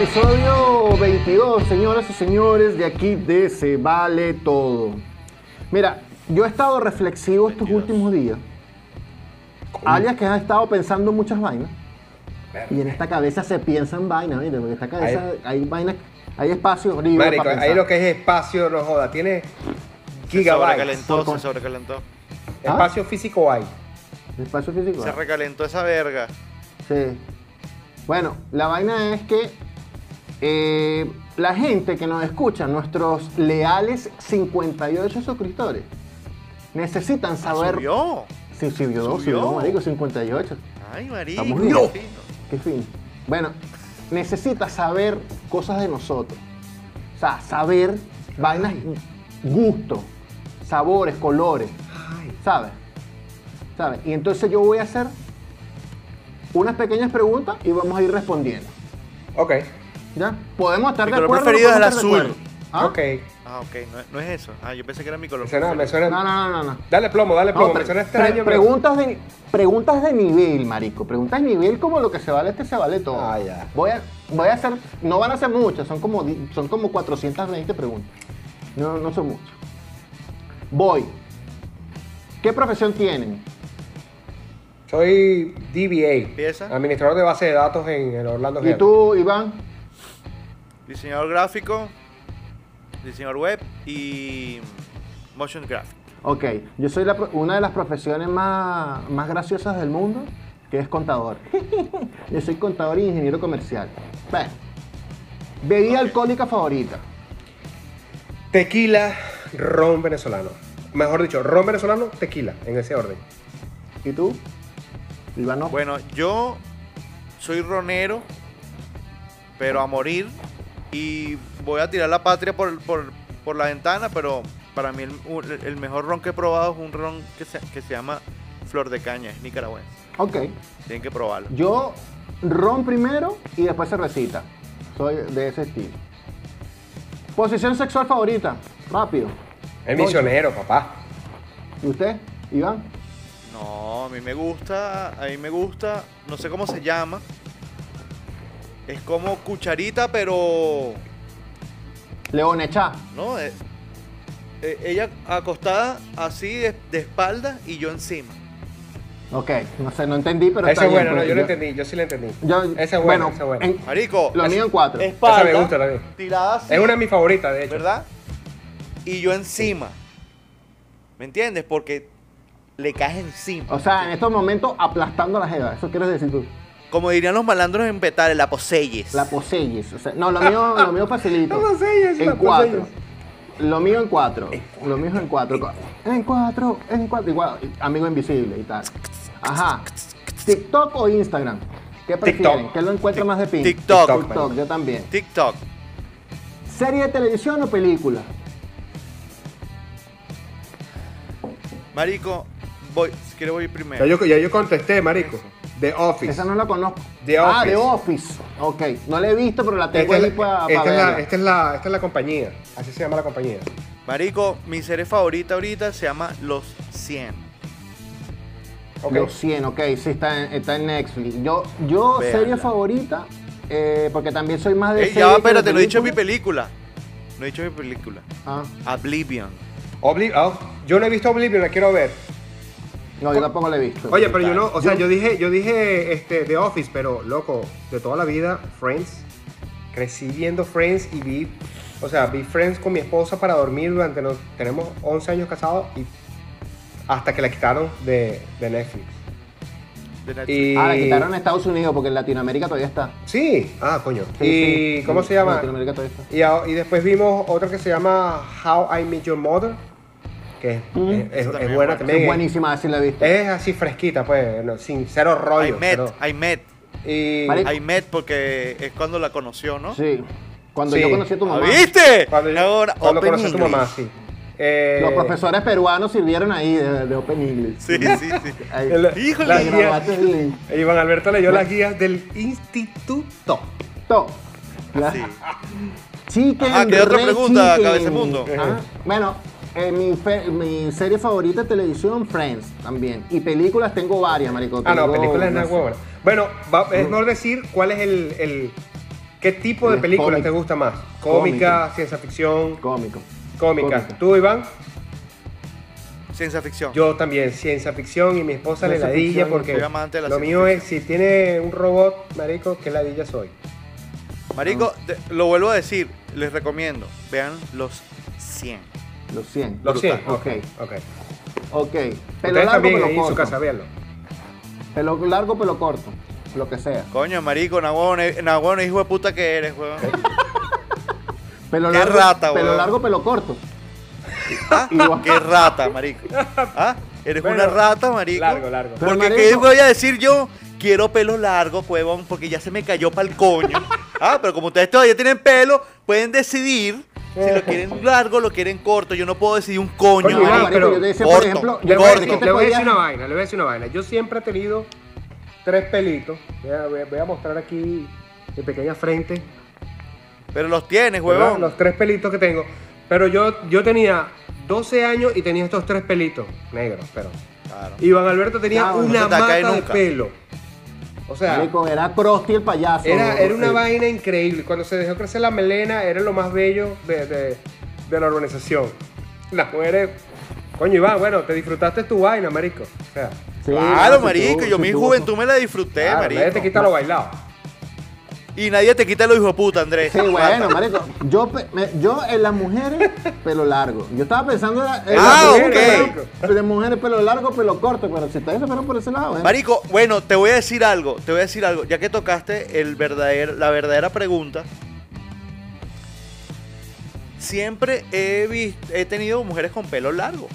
episodio 22, señoras y señores, de aquí de Se Vale Todo. Mira, yo he estado reflexivo estos últimos días. Alias que has estado pensando muchas vainas. Y en esta cabeza se piensan vainas, ¿viste? Porque en esta cabeza hay, vainas, hay espacio libre Marico, para ahí lo que es espacio, no joda, tiene Se gigabytes. sobrecalentó, Por- se sobrecalentó. Espacio físico hay. Espacio físico. Se ah. recalentó esa verga. Sí. Bueno, la vaina es que eh, la gente que nos escucha, nuestros leales 58 suscriptores, necesitan saber. Subió. Sí, sí, subió, Subió. subió, marico, 58. Ay, marico. Estamos qué bien. fino. Qué fin. Bueno, necesita saber cosas de nosotros. O sea, saber vainas, gustos, sabores, colores. ¿Sabes? ¿Sabes? Y entonces yo voy a hacer unas pequeñas preguntas y vamos a ir respondiendo. Ok, ¿Ya? Podemos estar Mi de color acuerdo. preferido no es el azul. ¿Ah? ok. Ah, ok, no, no es eso. Ah, yo pensé que era mi color. Me suena, me preferido. suena. No, no, no, no. no. Dale plomo, dale plomo. No, me pre- suena pre- extraño. pero- preguntas, de, preguntas de nivel, marico. Preguntas de nivel como lo que se vale este se vale todo. Ah, ya. Voy a, voy a hacer, no van a ser muchas, son como, di- son como 420 preguntas. No, no son muchas. Voy. ¿Qué profesión tienen? Soy DBA, Empieza. administrador de base de datos en el Orlando ¿Y tú, Iván? Diseñador gráfico, diseñador web y motion graphic. Ok, yo soy la una de las profesiones más, más graciosas del mundo, que es contador. yo soy contador y ingeniero comercial. Bueno, bebida alcohólica favorita. Tequila, ron venezolano. Mejor dicho, ron venezolano, tequila, en ese orden. ¿Y tú? Iván no. Bueno, yo soy ronero, pero a morir. Y voy a tirar la patria por, por- por la ventana, pero para mí el, el mejor ron que he probado es un ron que se, que se llama Flor de Caña, es nicaragüense. Ok, Tienen que probarlo. yo ron primero y después cervecita. Soy de ese estilo. Posición sexual favorita. Rápido. El misionero, papá. ¿Y usted, Iván? No, a mí me gusta, a mí me gusta, no sé cómo se llama. Es como cucharita, pero Leonechá. no, Eh, eh, ella acostada así de, de espalda y yo encima. Ok, no sé, no entendí, pero Ese está es bueno, no, pues, yo lo entendí, yo sí lo entendí. yo- ese es bueno, bueno, ese es bueno. en- Marico, lo es- mío en cuatro. espalda, Esa me gusta también. tirada así, Es una de mis favoritas, de hecho. ¿verdad? Y yo encima. ¿Me entiendes? Porque le caes encima. O sea, en estos momentos aplastando la jeva. Eso quieres decir tú. Como dirían los malandros en Petare, la poseyes. La poseyes. O sea, no, lo mío, lo mío facilito. La poseyes, En la cuatro. poseyes. Lo mío en cuatro. Lo mío en cuatro. En cuatro, en cuatro. Igual, amigo invisible y tal. Ajá. ¿TikTok o Instagram? ¿Qué prefieren? TikTok. ¿Qué lo encuentra más de pin? TikTok. TikTok, yo también. TikTok. ¿Serie de televisión o película? Marico, voy, si quieres voy Ya primero. yo, ya yo contesté, marico. The Office. Esa no la conozco. The Ah, Office. The Office. Ok. No la he visto, pero la tengo Esta es, ahí la, para esta, es la, esta es la- esta es la compañía. Así se llama la compañía. Marico, mi serie favorita ahorita se llama Los 100. Ok. Los 100, ok, sí, está en, está en Netflix. Yo, yo Véanla. serie favorita, eh, porque también soy más de Ey, serie ya espérate, no he dicho mi película. No he dicho mi película. Ah, Oblivion. Obli- oh, yo no he visto Oblivion, la quiero ver. No, yo tampoco la he visto. Oye, pero yo no, o sea, Yo- yo dije, yo dije este, The Office, pero loco, de toda la vida, Friends. Crecí viendo Friends y vi, o sea, vi Friends con mi esposa para dormir durante, nos, tenemos 11 años casados y hasta que la quitaron de, de Netflix. de Netflix. Y, Ah, la quitaron en Estados Unidos porque en Latinoamérica todavía está. Sí, ah, coño. Sí, y sí, ¿cómo en se llama? Latinoamérica todavía está. Y, y después vimos otra que se llama How I Met Your Mother, que es, Mm. es- es- es buena también. Es buenísima, así la he visto. Es así fresquita, pues, no, sin cero I rollo. met, cero- I met. y. I met porque es cuando la conoció, ¿no? Sí. Cuando Sí. yo conocí a tu ¿Ah, mamá. ¿Viste? cuando, yo- Ahora, cuando Open conocí a tu English. mamá, sí. Eh, Los profesores peruanos sirvieron ahí de, de Open English. Sí, sí, sí. Ahí. Híjole. las guías- el link. Iván Alberto leyó las guías del instituto. To. Ya. Sí. Chicken, Ajá, ¿qué otra pregunta, chicken. cabeza de mundo? Ajá. Bueno, eh, mi, fe- mi serie favorita de televisión, Friends, también. Y películas tengo varias, marico. Ah, no, Tengo, película es no sé. huevona. Bueno, va- es mejor decir cuál es el, el, ¿Qué tipo de Es películas te gusta más? ¿Cómica, Cómico. ciencia ficción? Cómico. Cómica. Cómica. ¿Tú, Iván? Ciencia ficción. Yo también, ciencia ficción y mi esposa le ladilla porque soy amante de la lo ciencia mío es, si tiene un robot, marico, ¿qué ladilla soy? Marico, te- lo vuelvo a decir, les recomiendo, vean los 100. Los 100. Los 100. Ok. Ok. Ok. Pelo Ustedes largo, también pelo en su corto. casa, véanlo. Pelo largo, pelo corto. Lo que sea. Coño, marico, nahuón, hijo de puta que eres, weón. Pelo Qué largo, rata, Pelo weón. largo, pelo corto. ¿Ah? Qué rata, marico. ¿Ah? Eres Bueno, una rata, marico. Largo, largo. Porque marico- ¿qué voy a decir yo? Quiero pelo largo, huevón, porque ya se me cayó pa'l coño. Ah, pero como ustedes todavía tienen pelo, pueden decidir si lo quieren largo o lo quieren corto. Yo no puedo decidir un coño, Coño, Iván, Iván, marico. marico, pero yo te decía, corto, por ejemplo, Le yo voy, a corto. le voy a decir una vaina, le voy a decir una vaina. Yo siempre he tenido tres pelitos. Voy a, voy a- mostrar aquí mi pequeña frente. Pero los tienes, ¿verdad? huevón. Los tres pelitos que tengo. Pero yo, yo tenía 12 años y tenía estos tres pelitos negros, pero. Claro. Iván Alberto tenía Claro, una no mata de pelo. O sea, Marico, era Krusty el payaso. era, era una Sí. vaina increíble. Cuando se dejó crecer la melena, era lo más bello de, de- de la organización. Las mujeres. Coño, Iván, bueno, te disfrutaste tu vaina, marico. O sea, Sí, Claro, marico, tú- yo si mi tú- juventud me la disfruté, claro, marico. nadie te quita lo bailado. Y nadie te quita lo hijo de puta, Andrés. Sí, bueno, marico. Yo, me- yo en las mujeres, pelo largo. Yo estaba pensando en, en Ah, las mujeres, ok. pelo- de mujeres, pelo largo, pelo corto. Pero si ustedes se fueron por ese lado, ¿eh? Marico, bueno, te voy a decir algo, te voy a decir algo, ya que tocaste el verdadero, la verdadera pregunta. Siempre he visto, he tenido mujeres con pelo largo.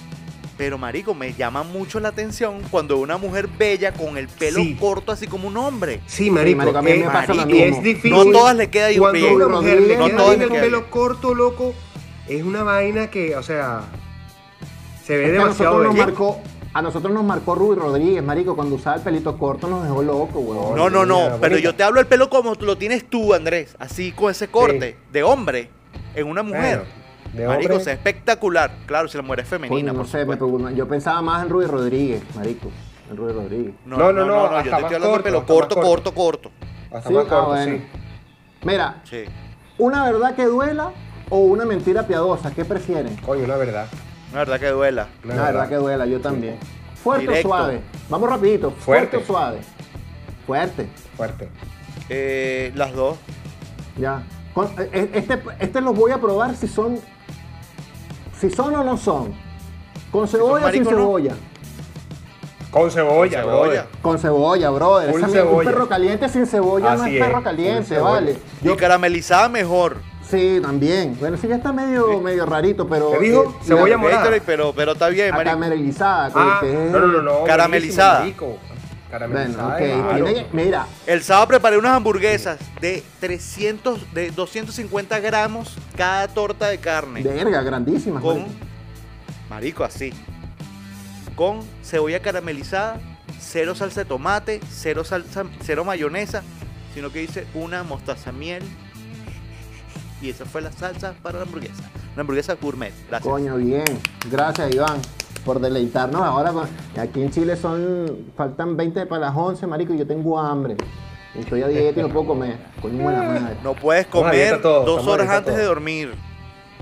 Pero marico, me llama mucho la atención cuando una mujer bella con el pelo Sí. corto así como un hombre. Sí, marico. marico, a mí me pasa lo mismo. es difícil. No todas le queda Cuando bien. una mujer le No queda bien el pelo bien. corto, loco, es una vaina que, o sea, se ve Es demasiado nosotros nos bello. marcó, a nosotros nos marcó Ruby Rodríguez, marico, cuando usaba el pelito corto nos dejó loco, weón. No, no, no, pero yo te hablo el pelo como lo tienes tú, Andrés, así con ese corte de hombre en una mujer. Bueno, de marico, hombre- ve espectacular. Claro, si la mujer es Coño, femenina, no por sé, me preocupa. yo pensaba más en Ruby Rodríguez, marico, en Ruby Rodríguez. No, No, no, no, no, no, yo te estoy hablando de corto, pelo corto, corto. corto, corto. Hasta Sí, más ah, corto, bueno. sí. Mira, Sí. una verdad que duela o una mentira piadosa, ¿qué prefieren? Coño, una verdad. La verdad que duela. Una Una verdad que duela, yo también. Fuerte Directo. o suave. Vamos rapidito. Fuerte, Fuerte. o suave. Fuerte. Fuerte. Eh, las dos. Ya. Eh, este, este los voy a probar si son. Si son o no son. Con cebolla o sin marico, no. cebolla. Con cebolla, Con brother. cebolla. Con cebolla, brother. Esa mierda, Un cebolla. perro caliente sin cebolla no es es, perro caliente, cebolla. vale. Y caramelizada mejor. Sí, también. Bueno, sí, ya está medio, medio rarito, pero. ¿Qué dijo? eh, Cebolla la- morada. Pero, pero está bien, marico. Caramelizada. Ah, que no, no, no, no. Caramelizada. buenísimo, marico. Bueno, Caramelizada. ok. claro. tiene que- mira, El sábado preparé unas hamburguesas de 300, de 250 gramos cada torta de carne. verga, grandísimas. con, marico. marico, así. Con cebolla caramelizada, cero salsa de tomate, cero salsa, cero mayonesa, sino que hice una mostaza miel. Y esa fue la salsa para la hamburguesa. Una hamburguesa gourmet. Gracias. Coño, bien. Gracias, Iván, por deleitarnos ahora. Aquí en Chile son faltan 20 para las 11, marico, y yo tengo hambre. Estoy a dieta y no puedo comer. Coño, buena madre. No puedes comer dos horas antes de dormir.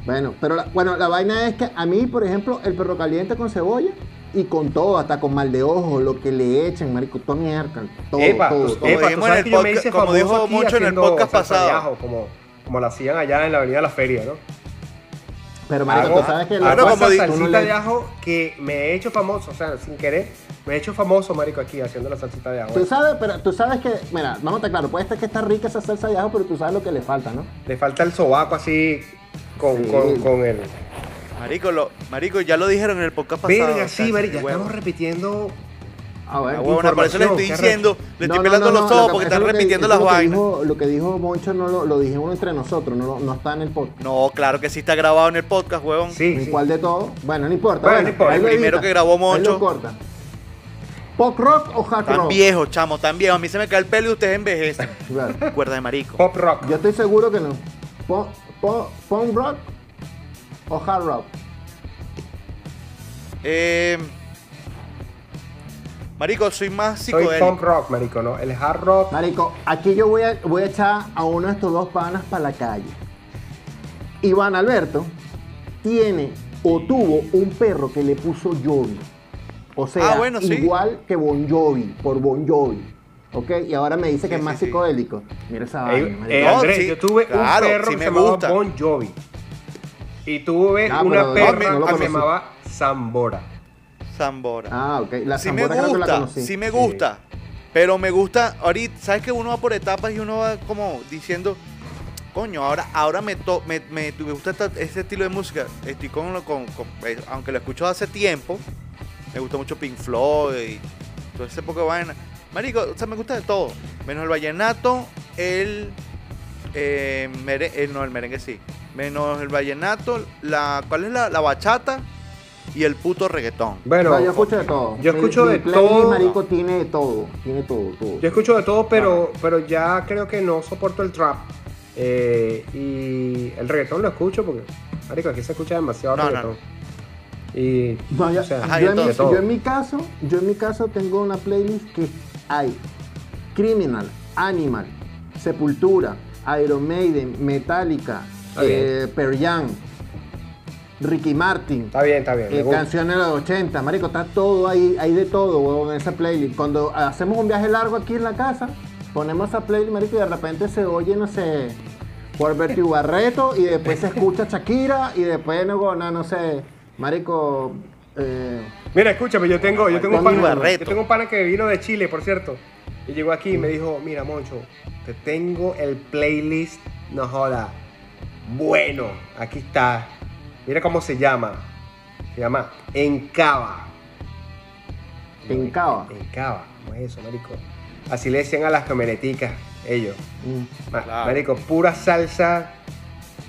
Bueno, pero la, bueno, la vaina es que a mí, por ejemplo, el perro caliente con cebolla y con todo, hasta con mal de ojo, lo que le echen, marico, toda mierda, todo, Epa, todo, todo. epa, tú dijimos en sabes el que yo me podcast- hice como famoso dijo Moncho en el podcast de pasado. como, como lo hacían allá en la Avenida La Feria, ¿no? Pero, marico, Hago- tú sabes que Claro, esa como tú no salsita le- de ajo que me he hecho famoso, o sea, sin querer, me he hecho famoso, marico, aquí haciendo la salsita de ajo. Tú sabes, pero tú sabes que, mira, vamos a estar claro, puede ser que está rica esa salsa de ajo, pero tú sabes lo que le falta, ¿no? Le falta el sobaco así con, Sí. con, con el... Marico, lo, marico, ya lo dijeron en el podcast pasado. Verga, sí, marico, ya estamos repitiendo... Ah, bueno. Por eso le estoy diciendo, le No, estoy no, pelando no, los ojos lo que- porque están repitiendo las es lo que vainas. dijo- lo que dijo Moncho no lo, lo dijimos entre nosotros, no, está en el podcast. No, claro que sí está grabado en el podcast, huevón. Sí, ¿En sí. cuál de todo? Bueno, no importa. Bueno, no importa. ahí El primero edita, que grabó Moncho. corta. ¿Pop rock o hard Tan rock? viejo, chamo, tan viejo. A mí se me cae el pelo y ustedes envejecen. Claro. Cuerda de marico. Pop rock. Yo estoy seguro que no. ¿Pop, pop, punk rock o hard rock? Eh, Marico, soy más Soy psicodélico. punk rock, marico, ¿no? El hard rock. Marico, aquí yo voy a, voy a echar a uno de estos dos panas para la calle. Iván Alberto tiene o tuvo un perro que le puso Jovi. O sea, Ah, bueno, sí. igual que Bon Jovi, por Bon Jovi. ¿Ok? Y ahora me dice que Sí, es más sí, psicodélico. Mira esa Eh, vaina, marico. eh, Andrés, sí, yo tuve claro, un perro sí que me se llamaba gusta. Bon Jovi. Y tuve una no, perra no que se llamaba Zambora. Zambora. Ah, ok. La sí me Zambora creo que la gusta, conocí. sí me gusta. Pero me gusta, ahorita, ¿sabes que uno va por etapas y uno va como diciendo, coño, ahora, ahora me, to- me, me, me gusta esta- este estilo de música? Estoy con, lo- con, con- eh, aunque lo escucho hace tiempo, me gusta mucho Pink Floyd y todo ese poco de vaina. Marico, o sea, me gusta de todo, menos el vallenato, el, eh, mere- eh, no, el merengue sí, menos el vallenato, la, ¿cuál es la, la bachata? Y el puto reggaetón. Bueno, No, yo escucho de todo. yo escucho mi de playlist, todo. marico, tiene de todo. Tiene todo, todo. yo escucho de todo, pero, pero ya creo que no soporto el trap. Eh, y el reggaetón lo escucho porque, marico, aquí se escucha demasiado No, no, reggaetón. Y, No, yo, o sea, Ajá, yo y en mi, de todo. yo en mi caso, yo en mi caso tengo una playlist que hay Criminal, Animal, Sepultura, Iron Maiden, Metallica, eh, Pearl Jam, Ricky Martin, Está bien, está bien. eh, canciones de los 80, marico, está todo ahí, hay de todo, huevón, en esa playlist. Cuando hacemos un viaje largo aquí en la casa, ponemos esa playlist, marico, y de repente se oye, no sé, Walberto Barreto, y después se escucha Shakira, y después, no, no, no sé, marico, eh, Mira, escúchame, yo tengo, yo tengo un pana, yo tengo un pana que vino de Chile, por cierto. Y llegó aquí y me dijo, mira, Moncho, te tengo el playlist, no joda. Bueno, aquí está. Mira cómo se llama. Se llama Encaba. Encaba. Encaba, ¿cómo es eso, marico? Así le decían a las camioneticas, ellos. mm. Ma- Claro. Marico, pura salsa.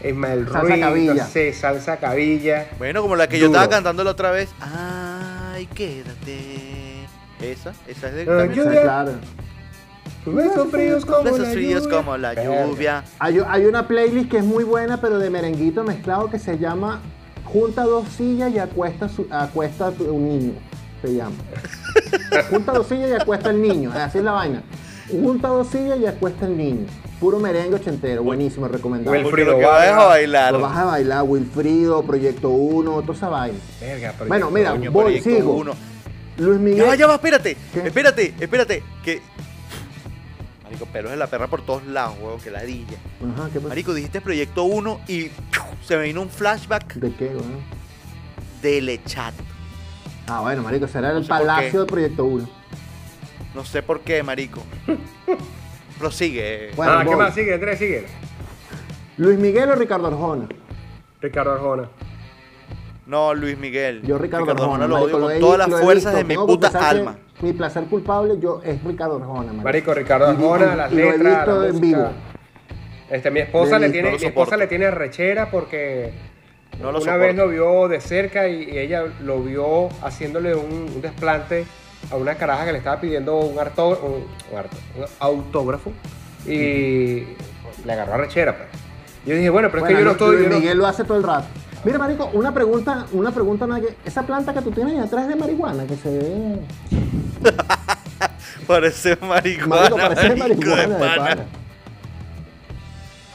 Ismael Salsa Ruiz, cabilla. no sé, salsa cabilla. Bueno, como la que yo estaba cantando la otra vez. Ay, quédate. Esa, esa es de también. yo- Sí, Lluvia. Besos fríos como Besos la fríos lluvia. como la Verga. lluvia. Hay, hay una playlist que es muy buena, pero de merenguito mezclado que se llama Junta dos sillas y acuesta, su- acuesta tu- un niño. Se llama. Junta dos sillas y acuesta el niño. Así es la vaina. Junta dos sillas y acuesta el niño. Puro merengue ochentero. Buenísimo, recomendado. Wilfrido lo que va es a bailar. Lo vas a bailar, Wilfrido, Proyecto 1, toda esa vaina. Verga, Bueno, mira, Coño, voy, Proyecto sigo. Uno. Luis Ya Miguel. va, ya va, espérate. ¿Qué? Espérate, espérate. Que. Marico, pelos de la perra por todos lados, huevo, que ladilla. Ajá, ¿qué pasa? Marico, dijiste Proyecto 1 y se me vino un flashback ¿De qué, weón? de Lechat. Ah, bueno, marico, será el No sé por palacio qué. del Proyecto 1. No sé por qué, marico. Prosigue. Bueno, ah, ¿qué voy. más? Sigue, Andrés, sigue. Luis Miguel o Ricardo Arjona. Ricardo Arjona. No, Luis Miguel. Yo Ricardo, Arjona, lo odio con todas las fuerzas de mi puta alma. Mi placer culpable yo es Ricardo Arjona, marico. Marico, Ricardo y- Arjona, las y lo he letras, visto la en música. vivo. Este, mi esposa le tiene, no mi esposa le tiene rechera porque No lo una vez lo vio de cerca y, y ella lo vio haciéndole un, un desplante a una caraja que le estaba pidiendo un, harto- un- un harto- un autógrafo y le agarró a rechera. Pues. Yo dije, bueno, pero es que yo no estoy. Yo no- Miguel lo hace todo el rato. Mira, marico, una pregunta, una pregunta, nada que- esa planta que tú tienes ahí atrás de marihuana, que se ve... Parece marihuana. Marico, parece marico, marihuana de de pana. pana.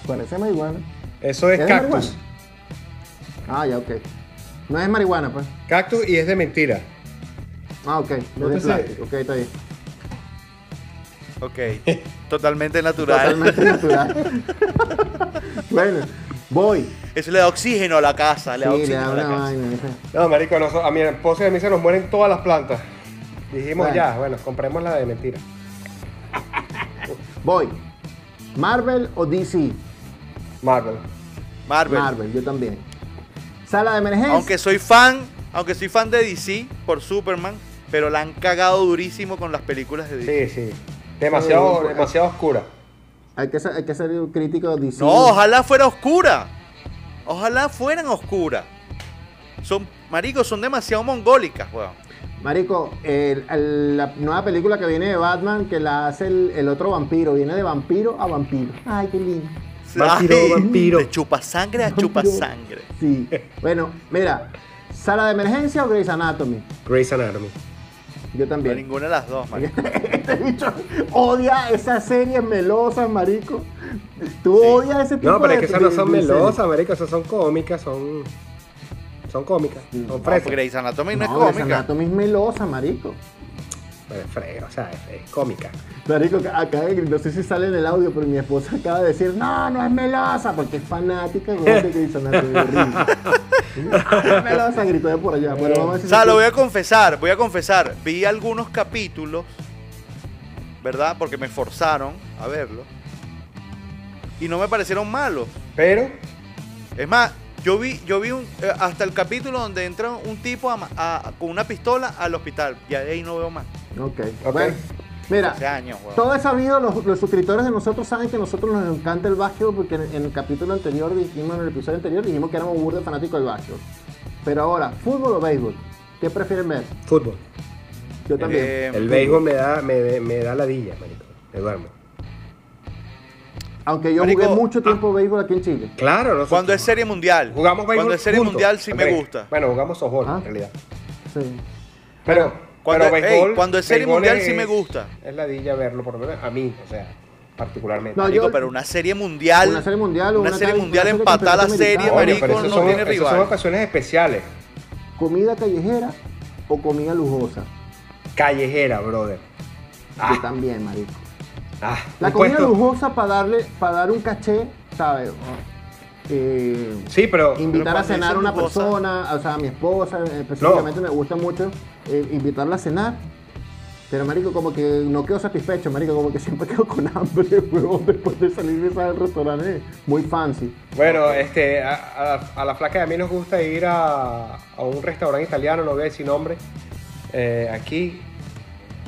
Parece marihuana. Eso es ¿Es de cactus. Ah, ya, ok. No es marihuana, pues. Cactus y es de mentira. Ah, ok. No es plástico, ok, está bien. Ok. Totalmente natural. Totalmente natural. bueno, voy. Eso le da oxígeno a la casa. Le da Sí, le oxígeno da a la una casa. vaina. No, marico, no, a mi esposa y a mí se nos mueren todas las plantas. Dijimos Bueno. ya, bueno, compremos la de mentira. Voy. Marvel o DC? Marvel. Marvel. Marvel, yo también. Sala de emergencia. Aunque soy fan, aunque soy fan de DC por Superman, pero la han cagado durísimo con las películas de DC. Sí, sí. Demasiado, Sí, demasiado oscura. Hay que ser, hay que ser crítico de DC. No, ojalá fuera oscura. Ojalá fueran oscuras. Son, maricos, son demasiado mongólicas, weón. Marico, el- el- la nueva película que viene de Batman, que la hace el, el otro vampiro, viene de vampiro a vampiro. Ay, qué lindo. Vampiro, Ay, vampiro. De chupa sangre a chupa sangre. Sí. Bueno, mira, sala de emergencia o Grey's Anatomy. Grey's Anatomy. Yo No, también. ninguna de las dos, marico. Este bicho odia esas series melosas, marico. Tú odias ese tipo No, pero de es que esas no de- son de melosas, marico, esas son cómicas, son... Son cómicas, son No, frescas. Grey's Anatomy no, No, es Grey's cómica. Anatomy es melosa, marico. Pero es fre- o sea, es, es cómica. Marico, acá no sé si sale en el audio, pero mi esposa acaba de decir, no, no es melosa, porque es fanática de Grey's Anatomy. es melosa, gritó de por allá. Bueno, vamos a ver si O sea, se- lo voy a confesar, voy a confesar. Vi algunos capítulos, ¿verdad? Porque me forzaron a verlo. Y no me parecieron malos. Pero, Es más, yo vi, yo vi un, eh, hasta el capítulo donde entra un tipo a ma- a- con una pistola al hospital. Y ahí no veo más. Ok, Ok. bueno. Mira, años, todo es sabido, los, los suscriptores de nosotros saben que a nosotros nos encanta el básquetbol porque en, en el capítulo anterior dijimos, en el episodio anterior dijimos que éramos burda fanáticos del básquetbol. Pero ahora, ¿fútbol o béisbol? ¿Qué prefieren ver? fútbol. Yo también. Eh, El béisbol me da, me, me da ladilla, marico. Me duermo. Aunque yo Marico, jugué mucho tiempo béisbol aquí en Chile. Claro, nosotros Cuando es serie mundial. jugamos béisbol Cuando es serie juntos, mundial sí me gusta. Bueno, jugamos softball Ah. en realidad. Sí. Pero, Cuando- pero ey, béisbol, cuando es serie béisbol mundial sí me gusta. Es ladilla verlo, por lo menos a mí, o sea, particularmente. No, Marico, yo- pero una serie mundial. Una serie mundial o Una una serie mundial empatada la serie. Oye, marico, pero esos no son, tiene rival. son ocasiones especiales. ¿Comida callejera o comida lujosa? Callejera, brother. Yo Ah, también, marico. Ah, La comida lujosa para darle, para dar un caché, ¿sabes? Eh, Sí, pero invitar a cenar a una lujosa- persona, o sea, a mi esposa eh, específicamente me gusta mucho eh, invitarla a cenar. Pero, marico, como que no quedo satisfecho, marico, como que siempre quedo con hambre, huevón, después de salir de ese restaurante muy fancy. Bueno, este, a, a- a la flaca y a mí nos gusta ir a, a un restaurante italiano, no voy a decir nombre. Eh, aquí,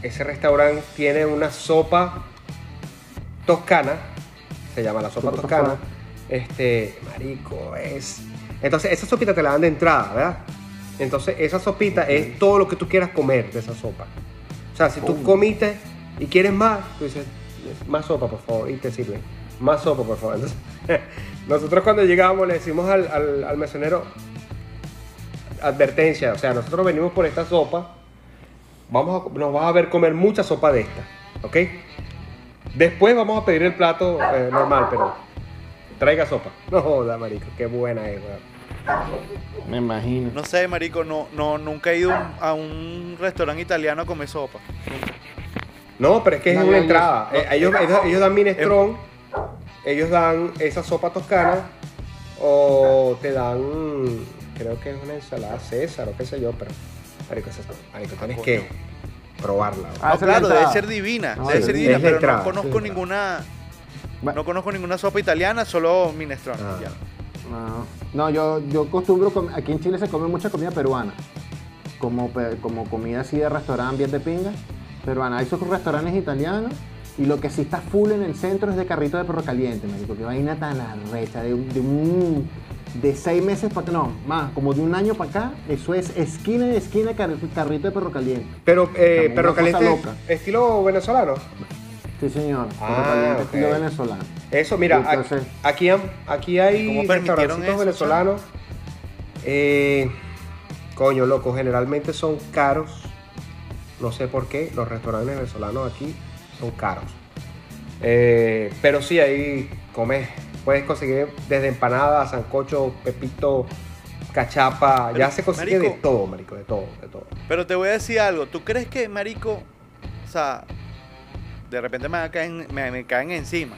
ese restaurante tiene una sopa toscana, se llama la sopa Sopa toscana. toscana. Este, marico, es. Entonces, esa sopita te la dan de entrada, ¿verdad? Entonces, esa sopita es todo lo que tú quieras comer de esa sopa. O sea, si tú Oh. comiste y quieres más, tú dices, más sopa, por favor, y te sirven. Más sopa, por favor. Entonces, nosotros cuando llegamos le decimos al, al, al mesonero, advertencia, o sea, nosotros venimos por esta sopa, vamos a- nos vas a ver comer mucha sopa de esta, ¿ok? Después vamos a pedir el plato eh, normal, pero traiga sopa. No joda, marico, qué buena es, weón. Me imagino. No sé, marico, no, no, nunca he ido a un restaurante italiano a comer sopa. No, pero es que es No, una no, entrada. no. Eh, ellos, ellos, ellos dan minestrón, ellos dan esa sopa toscana o te dan, creo que es una ensalada César o qué sé yo, pero marico, marico tienes que probarla. Ah, No, claro, debe ser divina, No, debe ser divina, pero entrada, no conozco ninguna, no conozco ninguna sopa italiana, solo minestrone. Ah. ya. No, no, yo, yo acostumbro, aquí en Chile se come mucha comida peruana, como, como comida así de restaurante bien de pinga, peruana. Hay esos restaurantes italianos y lo que sí está full en el centro es de carrito de perro caliente, marico, que vaina tan arrecha, de, de, un- de seis meses para acá, no, más, como de un año para acá, eso es esquina de esquina car- carrito de perro caliente. Pero, eh, perro caliente, loca. estilo venezolano. Sí, señor, perro Ah, caliente ok. estilo venezolano. Eso, mira, entonces- aquí, aquí, hay ¿Cómo permitieron restaurancitos eso, venezolanos. Eh, coño, loco, generalmente son caros. No sé por qué, los restaurantes venezolanos aquí son caros. Eh, pero sí, ahí comes, puedes conseguir desde empanadas, sancocho, pepito, cachapa, ya se consigue de todo, marico, de todo, de todo. Pero te voy a decir algo, ¿tú crees que, marico, o sea, de repente me, caer- me, me caen encima?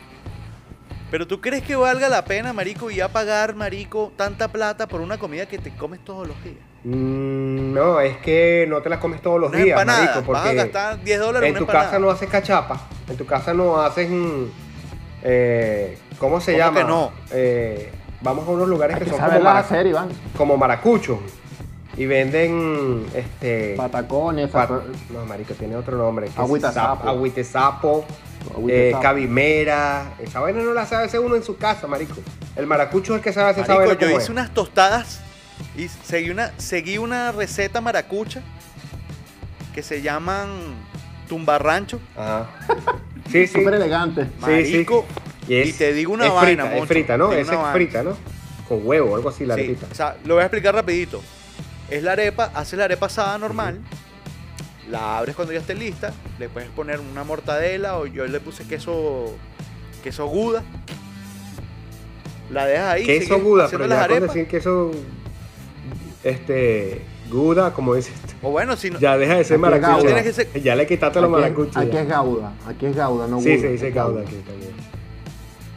Pero tú crees que valga la pena, marico, ir a pagar, marico, tanta plata por una comida que te comes todos los días? Mm, no, es que no te las comes todos los Una días, empanada, marico, vas a porque gastar 10 dólares en una tu empanada. casa no haces cachapa, en tu casa no haces, mm, eh, ¿cómo se ¿Cómo llama? que no? Eh, vamos a unos lugares Hay que que son como, saberlas maracu- hacer, Iván. como maracuchos y venden, este, Patacones, pat- no, marico, tiene otro nombre, que Agüita sap- sapo. agüite sapo, eh, sapo. cabimera, esa vaina no la sabe hacer uno en su casa, marico. El maracucho es el que sabe hacer esa Marico, vaina yo hice es. unas tostadas y seguí una, seguí una receta maracucha que se llaman tumbarrancho. Ajá. Sí, sí. Súper elegante. Sí, sí. Y, es- Y te digo una es vaina, frita, es frita, ¿no? es frita, ¿no? Con huevo, algo así, la Sí, arepita. o sea, lo voy a explicar rapidito. Es la arepa, haces la arepa asada normal, La abres cuando ya esté lista, le puedes poner una mortadela o yo le puse queso queso guda. La dejas ahí. queso sigues Guda, haciendo pero las ya con decir queso este Guda, como dices, tú, O bueno, si no, ya deja de ser maracucho. Gouda. Ser- Ya le quitaste los maracuchos. Aquí es Gauda, aquí es Gauda, no Sí, Gouda, se dice Gouda aquí también.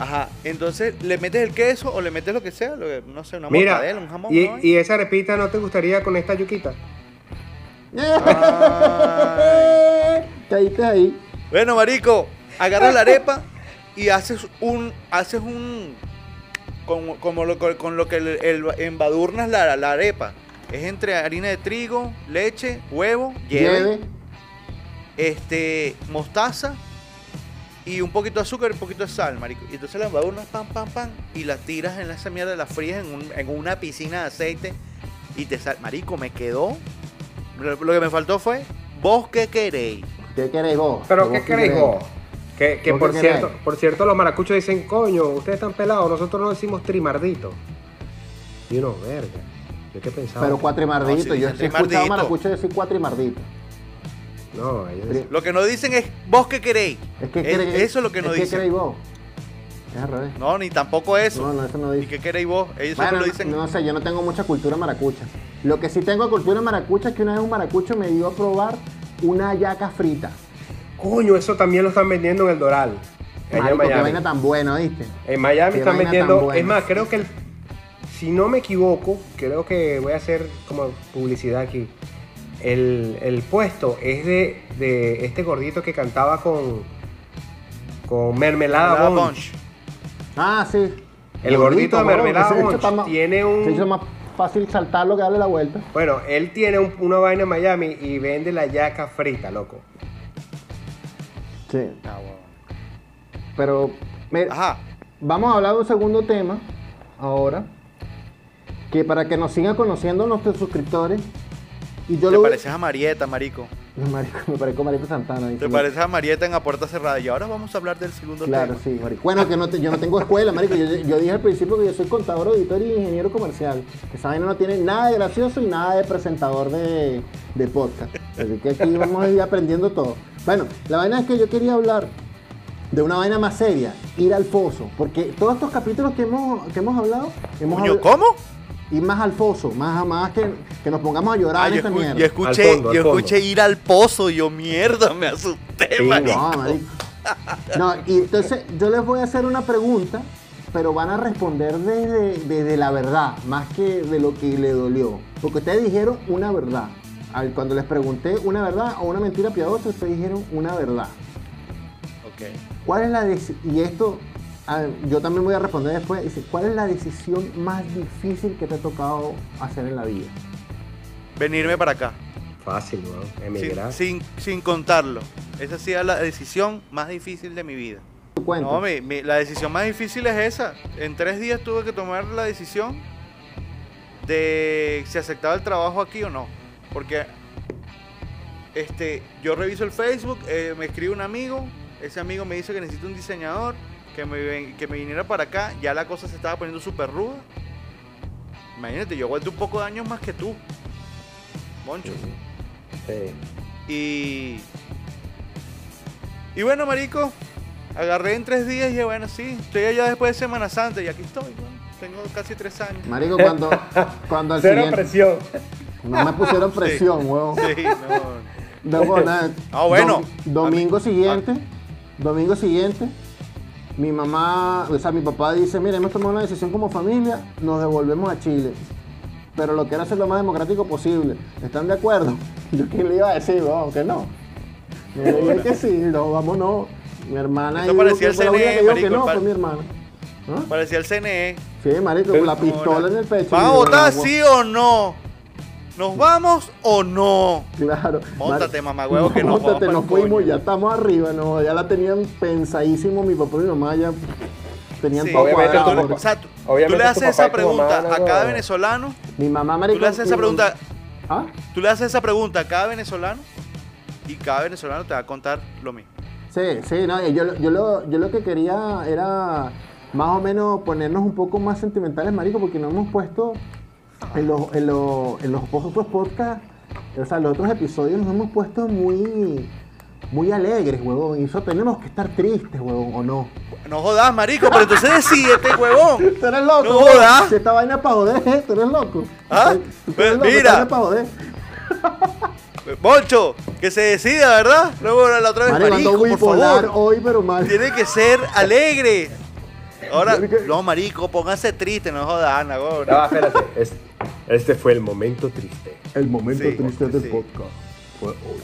Ajá, entonces le metes el queso o le metes lo que sea, lo que- no sé, una Mira, mortadela, un jamón. y, ¿no? y esa arepita no te gustaría con esta yuquita? Ay. Caíste ahí. Bueno, marico, agarras la arepa y haces un, haces un, con, como lo, con, con lo que el, el- embadurnas la, la arepa. Es entre harina de trigo, leche, huevo, Lleve. este, mostaza y un poquito de azúcar y un poquito de sal, marico. Y entonces la embadurnas, pam, pam, pam, y la tiras en esa mierda, la frías en, un- en una piscina de aceite y te sale. Marico, me quedó. Lo, lo que me faltó fue, ¿vos qué queréis? ¿Qué queréis vos? ¿Pero ¿Vos qué queréis vos? Que, que ¿Vos por cierto, queréis? por cierto, los maracuchos dicen, coño, ustedes están pelados, nosotros no decimos trimardito. Y uno, verga. Yo qué pensaba. Pero cuatrimardito, No, sí, yo he escuchado trimardito. maracucho decir cuatrimardito. No, ellos dicen- Lo que nos dicen es, ¿vos qué queréis? Es que Es- queréis- eso es lo que nos ¿Qué dicen. queréis vos? Es al revés. No, ni tampoco eso. No, no, eso no ¿Y dice. qué queréis vos? Ellos Bueno, solo lo dicen. no sé, yo no tengo mucha cultura maracucha. Lo que sí tengo cultura maracucha es que una vez un maracucho me dio a probar una yaca frita. Coño, eso también lo están vendiendo en el Doral. Allá en qué Miami. vaina tan buena, ¿viste? En Miami Qué están vendiendo. buena. Es más, creo que el- si no me equivoco, creo que voy a hacer como publicidad aquí. El, el puesto es de, de este gordito que cantaba con con mermelada Mermelada Bunch. Bunch. Ah, sí. El gordito de mermelada Bunch más- tiene un- bicho es más fácil saltarlo que darle la vuelta. Bueno, él tiene un- una vaina en Miami y vende la yaca frita, loco. Sí. Ah. Pero, mira, Ajá. vamos a hablar de un segundo tema ahora. Que para que nos sigan conociendo nuestros suscriptores. Y yo Te lo pareces a Marieta, marico. Marico, me parezco Marito Santana. dice. Te pareces a Marieta en A Puerta Cerrada. Y ahora vamos a hablar del segundo Claro, tema. sí, marico. Bueno, que no te- yo no tengo escuela, marico. Yo, yo dije al principio que yo soy contador, auditor y ingeniero comercial. Que esa vaina no tiene nada de gracioso y nada de presentador de, de podcast. Así que aquí vamos a ir aprendiendo todo. Bueno, la vaina es que yo quería hablar de una vaina más seria, ir al foso. Porque todos estos capítulos que hemos, que hemos hablado, hemos ¿cómo? Ir más al foso, más, más que, que nos pongamos a llorar Ah, en yo, esta escu- mierda. yo escuché, Al fondo, al yo fondo. escuché ir al pozo y yo, mierda, me asusté, Sí, marico. No, marico. No, y entonces yo les voy a hacer una pregunta, pero van a responder desde, desde la verdad, más que de lo que le dolió. Porque ustedes dijeron una verdad. Cuando les pregunté una verdad o una mentira piadosa, ustedes dijeron una verdad. Ok. ¿Cuál es la y esto ah, yo también voy a responder después, dice, ¿cuál es la decisión más difícil que te ha tocado hacer en la vida? Venirme para acá. Fácil. Sin, Emigrar. sin, sin contarlo. Esa ha sido la decisión más difícil de mi vida. Tu cuento. No, mi- mi- la decisión más difícil es esa. En tres días tuve que tomar la decisión de si aceptaba el trabajo aquí o no. Porque este, yo reviso el Facebook, eh, me escribe un amigo, ese amigo me dice que necesito un diseñador, que me, ven- que me viniera para acá, ya la cosa se estaba poniendo súper ruda. Imagínate, yo aguanto un poco de años más que tú. Moncho. Sí. Y. Y bueno, marico, agarré en tres días y dije, bueno, sí, estoy allá después de Semana Santa y aquí estoy, bueno, tengo casi tres años. Marico, cuando, cuando al Cero siguiente... presión. No me pusieron presión, huevón. Sí, no. No, pues, nada. Ah, bueno. Dom- domingo siguiente, domingo siguiente, mi mamá, o sea, mi papá dice, mira, hemos tomado una decisión como familia, nos devolvemos a Chile. Pero lo quiero hacer lo más democrático posible. ¿Están de acuerdo? Yo qué le iba a decir, weón, que no. Yo le dije que sí, no, vámonos. Mi hermana Esto parecía que el fue la única CNE, que dijo marico, que no, fue mi hermana. ¿Ah? Parecía el CNE. Sí, marico, con la pistola en el pecho. ¿Van a votar "No, sí o no? ¿Nos vamos o no? Claro. Móntate, mamagüevo, que nos Móntate, vamos nos fuimos, ya estamos arriba, no, ya la tenían pensadísimo mi papá y mi mamá ya tenían Sí, todo Obviamente cuadrado. o sea, tú, obviamente tú le haces esa mamá pregunta no a cada venezolano, Mi mamá, marico. tú le haces esa pregunta, ¿Ah? tú le haces esa pregunta a cada venezolano y cada venezolano te va a contar lo mismo. Sí, sí, no, yo, lo- yo, lo, yo lo que quería era más o menos ponernos un poco más sentimentales, marico, porque no hemos puesto en los, en los, en los otros podcasts O sea, los otros episodios nos hemos puesto muy, muy alegres, huevón. Y eso tenemos que estar tristes, huevón, ¿o no? No jodas, marico, pero entonces decídete, huevón. Tú eres loco. No jodas. Si esta vaina es para joder, ¿eh? Tú eres loco. ¿Ah? Tú Pues eres loco, mira. esta vaina es para joder. Moncho, que se decida, ¿verdad? Luego la otra vez, Marico, marico, por favor. hoy, pero mal. Tiene que ser alegre. Ahora, no, marico, pónganse triste, no jodas, Ana, huevón. No, espérate. es- este fue el momento triste. El momento Sí, triste del sí. podcast fue hoy.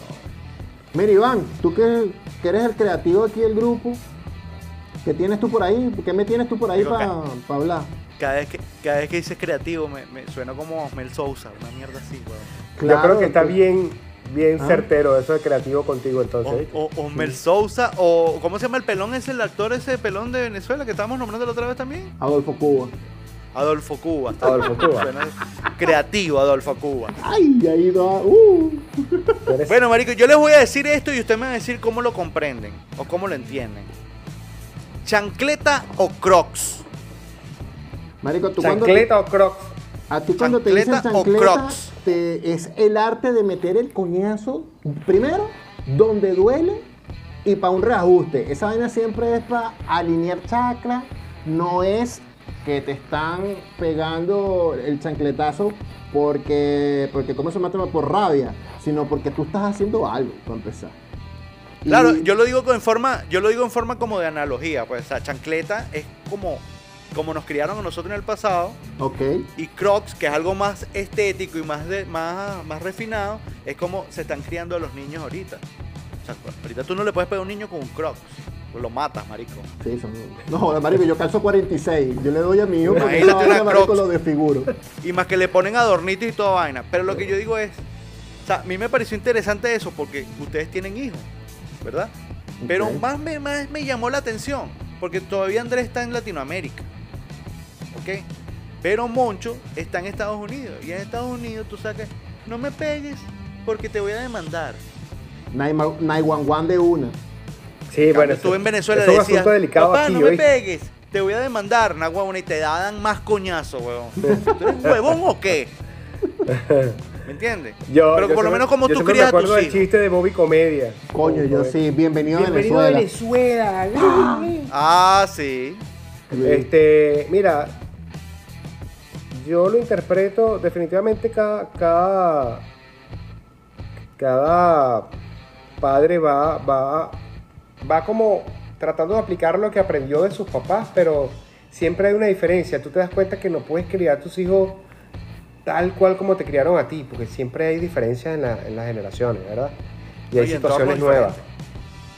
Mira, Iván, tú que, que eres el creativo aquí del grupo, ¿qué tienes tú por ahí? ¿Qué me tienes tú por ahí para hablar? Cada vez que, cada vez que dices creativo me, me suena como Mel Sousa, una mierda así, huevón. Yo creo que está bien, bien Ah. certero eso de creativo contigo entonces. O, o- o Mel Sousa, o ¿cómo se llama el pelón? Es el actor ese pelón de Venezuela que estábamos nombrando la otra vez también. Adolfo Cuba. Adolfo Cuba. Adolfo Cuba. Creativo, Adolfo Cuba. Ay, ahí va. Uh. Tú Bueno, marico, yo les voy a decir esto y ustedes me van a decir cómo lo comprenden o cómo lo entienden. ¿Chancleta o crocs? Marico, tú cuando, ¿Chancleta o crocs? a ti cuando te dicen ¿Chancleta o chancleta, Crocs? te- es el arte de meter el coñazo, primero, donde duele y para un reajuste. Esa vaina siempre es para alinear chakra, no es que te están pegando el chancletazo porque, porque ¿cómo se mata? Por rabia, sino porque tú estás haciendo algo, para empezar. Y- Claro, yo lo digo en forma, yo lo digo en forma como de analogía, pues, o sea, chancleta es como, como nos criaron a nosotros en el pasado, Ok, y crocs, que es algo más estético y más, de, más, más refinado, es como se están criando a los niños ahorita. Ahorita tú no le puedes pegar a un niño con un crocs, pues lo matas, marico. sí, son... No, marico, yo calzo 46, yo le doy a mi hijo porque vaina, una marico, lo desfiguro. Y más que le ponen adornitos y toda vaina. Pero lo que yo digo es, o sea, a mí me pareció interesante eso porque ustedes tienen hijos, ¿verdad? Pero más me, más me llamó la atención porque todavía Andrés está en Latinoamérica, ¿ok? Pero Moncho está en Estados Unidos y en Estados Unidos tú sacas, no me pegues porque te voy a demandar. 911 de una. Sí, bueno, tú en Venezuela es decías, delicado papá, aquí, no me ¿oíste? pegues, te voy a demandar, una huevona, y te dan más coñazo, huevón. ¿Tú eres huevón o qué? ¿Me entiendes? Yo, Pero yo por lo menos como yo tú crías me acuerdo tus del hijos. chiste de Bobby Comedia. Coño, yo sí, bienvenido, a Bienvenido a Venezuela. Venezuela. Ah, sí. Este, mira, yo lo interpreto definitivamente cada, cada, cada padre va, va, va como tratando de aplicar lo que aprendió de sus papás, pero siempre hay una diferencia. Tú te das cuenta que no puedes criar a tus hijos tal cual como te criaron a ti, porque siempre hay diferencias en, la- en las generaciones, ¿verdad? Y hay Oye, situaciones nuevas.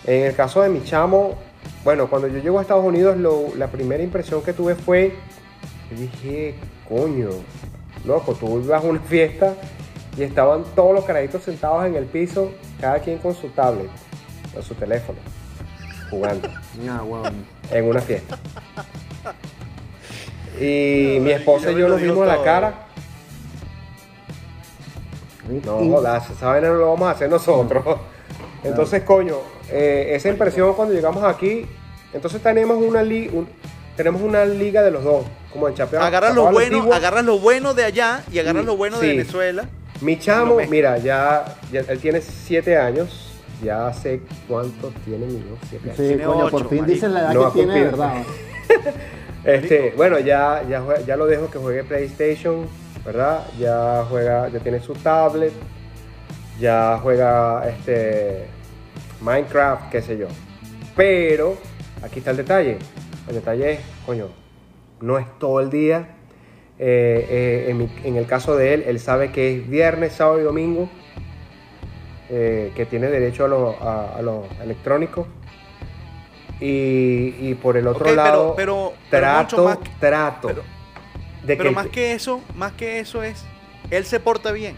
En el caso de mi chamo, bueno, cuando yo llego a Estados Unidos, lo- la primera impresión que tuve fue, yo dije, coño, loco, tú ibas a una fiesta y estaban todos los carajitos sentados en el piso, cada quien con su tablet o su teléfono, jugando Ah, en una fiesta. Y mi esposa y yo lo nos vimos a la cara. No jodas, esa vaina no lo vamos a hacer nosotros. Entonces, coño, eh, esa impresión cuando llegamos aquí, entonces tenemos una, li- un- tenemos una liga de los dos, como en Chapea. Agarras lo bueno, agarras lo bueno de allá y agarras Sí, lo bueno de sí. Venezuela. Mi chamo, mira, ya, ya- él tiene siete años, ya sé cuántos tiene mi hijo, siete años. Sí, Tiene coño, por ocho, fin marico. dicen la edad No que tiene de verdad. Este, bueno, ya, ya, ya lo dejo que juegue PlayStation, ¿verdad? Ya juega, ya tiene su tablet, ya juega este Minecraft, qué sé yo. Pero aquí está el detalle. El detalle es, coño, no es todo el día. Eh, eh, en, mi- en el caso de él, él sabe que es viernes, sábado y domingo, eh, que tiene derecho a los a, a los electrónicos. Y, y por el otro lado, pero- pero trato, más- trato pero- de Pero que, más que eso, más que eso es, él se porta bien.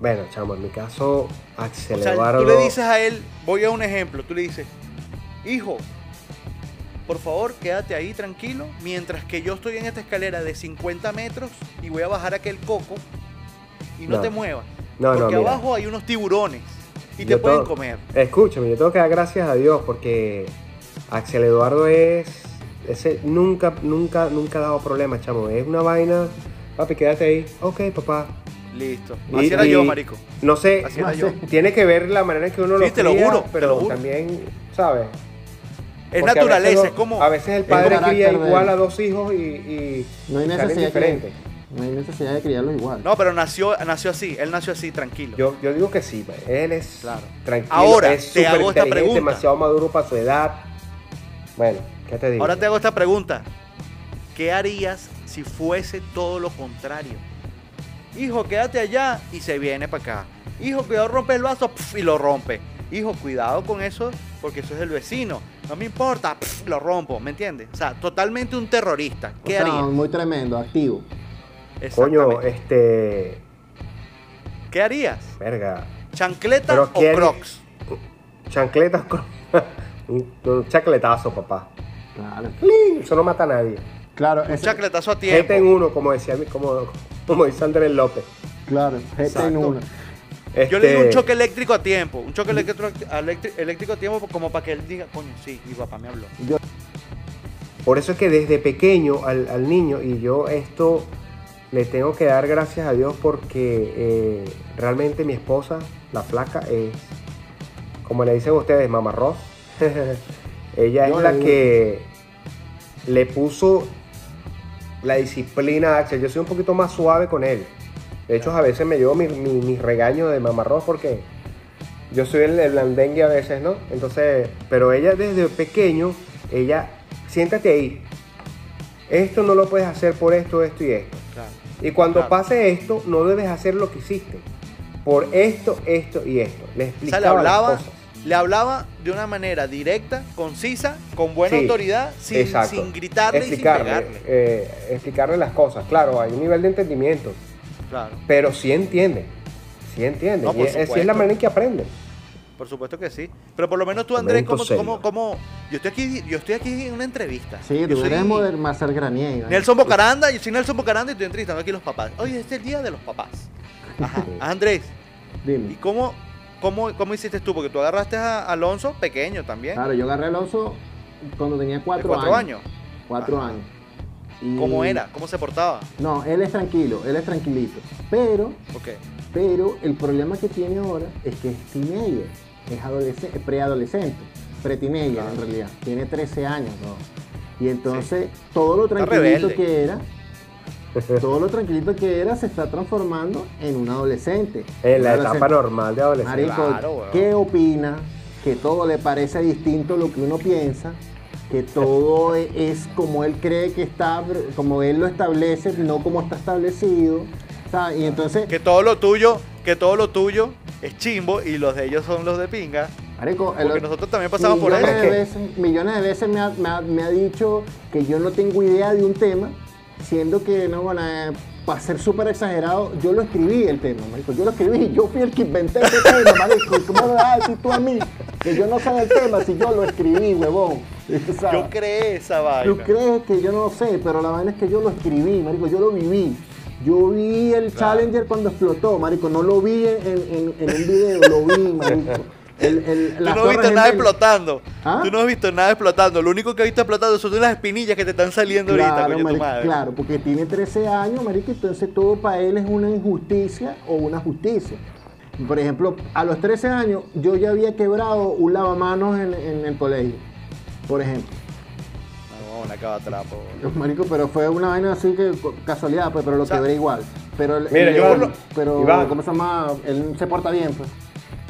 bueno, chamo, en mi caso, Axel O sea, tú le dices a él, voy a un ejemplo, tú le dices, hijo, por favor, quédate ahí tranquilo, mientras que yo estoy en esta escalera de 50 metros y voy a bajar aquel coco y no, No. te muevas. No, no, porque mira. abajo hay unos tiburones y te pueden comer. Escúchame, yo tengo que dar gracias a Dios porque Axel Eduardo es. Ese nunca, nunca, nunca ha dado problemas, chamo. Es una vaina. Papi, quédate ahí. Ok, papá. Listo. Y- Así era y yo, marico. No sé, Así era no yo. tiene que ver la manera en que uno Sí, lo te lo juro, te pero lo juro. también, ¿sabes? Es Porque naturaleza, es como. A veces el padre cría igual a dos hijos y, y No hay necesidad, no hay necesidad de criarlos igual. No, pero nació, nació así. Él nació así, tranquilo. Yo, yo digo que sí, man. él es Claro. tranquilo, Ahora, es te hago esta pregunta. demasiado maduro para su edad. Bueno, ¿qué te digo? Ahora te hago esta pregunta. ¿Qué harías si fuese todo lo contrario? Hijo, quédate allá y se viene para acá. Hijo, cuidado, rompe el vaso pf, y lo rompe. Hijo, cuidado con eso porque eso es el vecino. No me importa, lo rompo, ¿me entiendes? O sea, totalmente un terrorista. O ¿Qué sea, harías? muy tremendo, activo. Coño, este. ¿Qué harías? Verga. ¿Chancleta Pero o ¿qué haría- crocs? Chancletas con. un, un chacletazo, papá. Claro. Eso no mata a nadie. Claro, Un ese- chacletazo a Gente en tiempo. uno, como decía mi- como, como dice Andrés López. claro, gente en Exacto. Yo le digo un Este, choque eléctrico a tiempo. Un choque eléctrico, eléctrico a tiempo como para que él diga, coño, sí, mi papá me habló. Por eso es que desde pequeño al, al niño, y yo esto le tengo que dar gracias a Dios porque eh, realmente mi esposa, la flaca, es, como le dicen ustedes, mamarroz. Ella Yo es la que le puso la disciplina a Axel. Yo soy un poquito más suave con él. De hecho, a veces me llevo mi- mi- mis regaños de mamarroz porque yo soy el, el blandengue a veces, ¿no? Entonces, pero ella desde pequeño, ella, siéntate ahí. Esto no lo puedes hacer por esto, esto y esto. Claro. Y cuando Claro. pase esto, no debes hacer lo que hiciste. Por esto, esto y esto. Le O sea, explicaba le hablaba, las cosas. le hablaba de una manera directa, concisa, con buena Sí, autoridad, sin, sin gritarle y sin pegarle. eh, explicarle las cosas. Claro, hay un nivel de entendimiento, Claro, pero sí entiende. Sí entiende. No, y es- la manera en que aprende. por supuesto que sí. Pero por lo menos tú, Andrés, como, como yo estoy aquí, yo estoy aquí en una entrevista. Sí, yo tú eres soy Marcel Granier. ¿no? Nelson Bocaranda, yo soy Nelson Bocaranda y estoy entrevistando aquí los papás. Oye, este es el día de los papás. Ajá. Andrés, ¿y Dime. cómo, cómo, cómo hiciste tú? Porque tú agarraste a Alonso pequeño también. Claro, yo agarré a Alonso cuando tenía cuatro, cuatro años. Cuatro Ajá. años. Y- ¿Cómo era? ¿Cómo se portaba? No, él es tranquilo, él es tranquilito. Pero, Ok. pero el problema que tiene ahora es que es teenager, es adolescente, preadolescente, pre-teenager Claro. en realidad. Tiene 13 años, ¿no? Y entonces todo lo tranquilito que era, todo lo tranquilito que era se está transformando en un adolescente. En la etapa adolescente. normal de adolescencia. Marico, Claro. ¿qué opina? Que todo le parece distinto a lo que uno piensa, que todo es como él cree que está, como él lo establece, no como está establecido. ¿sabes? Y entonces, Que todo lo tuyo, que todo lo tuyo es chimbo y los de ellos son los de pinga. Marico, el- Porque nosotros también pasamos por eso. de veces, millones de veces me ha, me ha- me ha dicho que yo no tengo idea de un tema, siendo que, no, bueno, eh, para ser súper exagerado, yo lo escribí el tema, marico, yo lo escribí, yo fui el que inventé ese tema, marico, ¿y ¿cómo me vas a decir tú a mí que yo no sé del tema si yo lo escribí, huevón? ¿Sabes? Yo creé esa vaina. Tú crees que yo no lo sé, pero la vaina es que yo lo escribí, marico, yo lo viví. Yo vi el Claro. Challenger cuando explotó, marico, no lo vi en, en- en un video, lo vi, marico. El, el- Tú no has visto nada explotando. ¿Ah? Tú no has visto nada explotando. Lo único que has visto explotando son las espinillas que te están saliendo ahorita, coño, tu madre. claro, porque tiene 13 años, marico, entonces todo para él es una injusticia o una justicia. Por ejemplo, a los 13 años yo ya había quebrado un lavamanos en, en el colegio, por ejemplo. No, una cabatrapo. Marico, pero fue una vaina así que casualidad, pues, pero lo O sea, quebré igual. Pero, Mira, el- Iván, pero Iván. ¿cómo se llama? Él se porta bien, pues.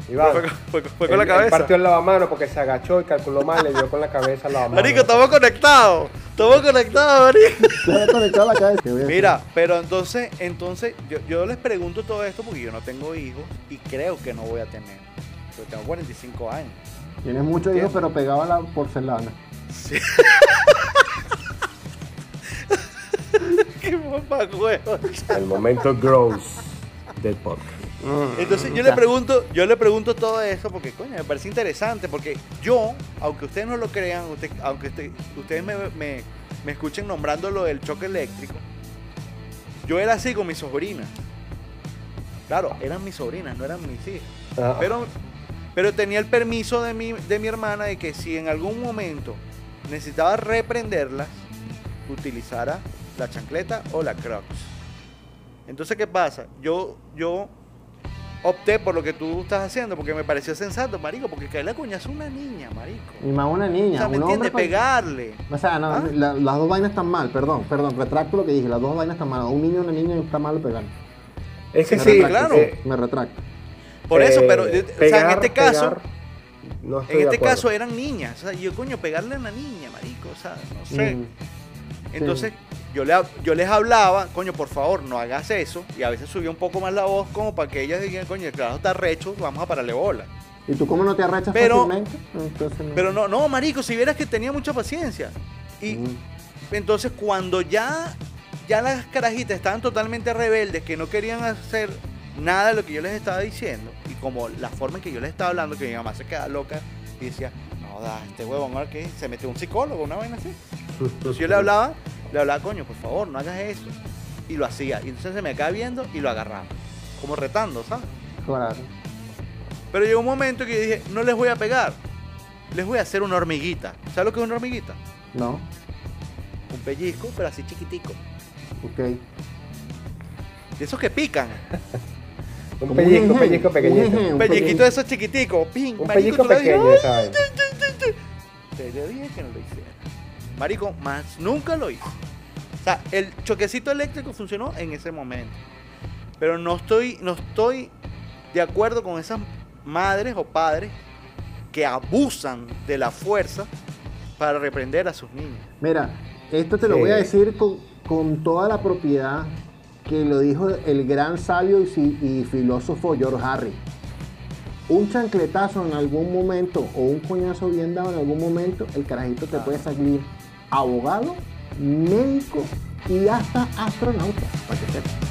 Iván, Fue, fue- fue con él- la él cabeza. partió el lavamano porque se agachó y calculó mal, le dio con la cabeza al lavamano. Marico, estamos conectados. Estamos conectados, conectado la cabeza. ¿Qué? Mira, pero entonces, entonces yo, yo les pregunto todo esto porque yo no tengo hijos y creo que no voy a tener. Yo tengo 45 años. Tienes muchos hijos, pero pegado a la porcelana. Qué mamá huevo. El momento gross del podcast. Entonces yo le pregunto, yo le pregunto todo eso porque coño, me parece interesante porque yo, aunque ustedes no lo crean, usted- aunque usted- ustedes me, me- me escuchen nombrando lo del choque eléctrico, yo era así con mis sobrinas. Claro, eran mis sobrinas, no eran mis hijas. Ah, Pero, pero tenía el permiso de mi, de mi hermana de que si en algún momento necesitaba reprenderlas, utilizara la chancleta o la crocs. Entonces, ¿qué pasa? Yo, yo opté por lo que tú estás haciendo porque me pareció sensato, marico, porque caerle a coñazo a una niña, marico. Y más una niña, o sea, ¿me un hombre. entiendes? pues- Pegarle. O sea, no, ¿Ah? la- las dos vainas están mal, perdón, perdón, retracto lo que dije, las dos vainas están mal. A un niño y una niña está mal pegar. Es que Me sí, retracto, claro. eh, Me retracto. Por eso, pero, eh, o sea, en pegar, este caso, pegar, no estoy en este caso eran niñas. O sea, yo, coño, pegarle a una niña, marico, o sea, no sé. Mm, Entonces, yo, le, yo les hablaba, coño, por favor, no hagas eso. Y a veces subía un poco más la voz como para que ellas digan, coño, el carajo está recho, vamos a pararle bola. ¿Y tú cómo no te arrechas Pero- fácilmente? Entonces, no. Pero no, no, marico, si vieras que tenía mucha paciencia. Y Mm. entonces cuando ya, ya las carajitas estaban totalmente rebeldes, que no querían hacer nada de lo que yo les estaba diciendo, y como la forma en que yo les estaba hablando, que mi mamá se quedaba loca y decía, no, da, este huevón, ahora que se metió un psicólogo, una vaina así. Entonces yo le hablaba, le hablaba, coño, por favor, no hagas eso. Y lo hacía. Y entonces se me quedaba viendo y lo agarraba. Como retando, ¿sabes? Claro. Pero llegó un momento que yo dije, no les voy a pegar. Les voy a hacer una hormiguita. ¿Sabes lo que es una hormiguita? No, Un pellizco, pero así chiquitico. ok. De esos que pican. Un pellizco, un un pellizco pequeñito. un pellizquito pellizco. de esos chiquiticos. Ping, Un marico, pellizco tú le dices, pequeño, ¿sabes? Te yo dije que no lo hiciera. Marico, más nunca lo hice. O sea, el choquecito eléctrico funcionó en ese momento. Pero no estoy, no estoy de acuerdo con esas madres o padres que abusan de la fuerza para reprender a sus niños. Mira, esto te lo Sí. voy a decir con, con toda la propiedad que lo dijo el gran sabio y filósofo George Harry. Un chancletazo en algún momento o un coñazo bien dado en algún momento, el carajito te puede salir abogado, médico y hasta astronauta, para.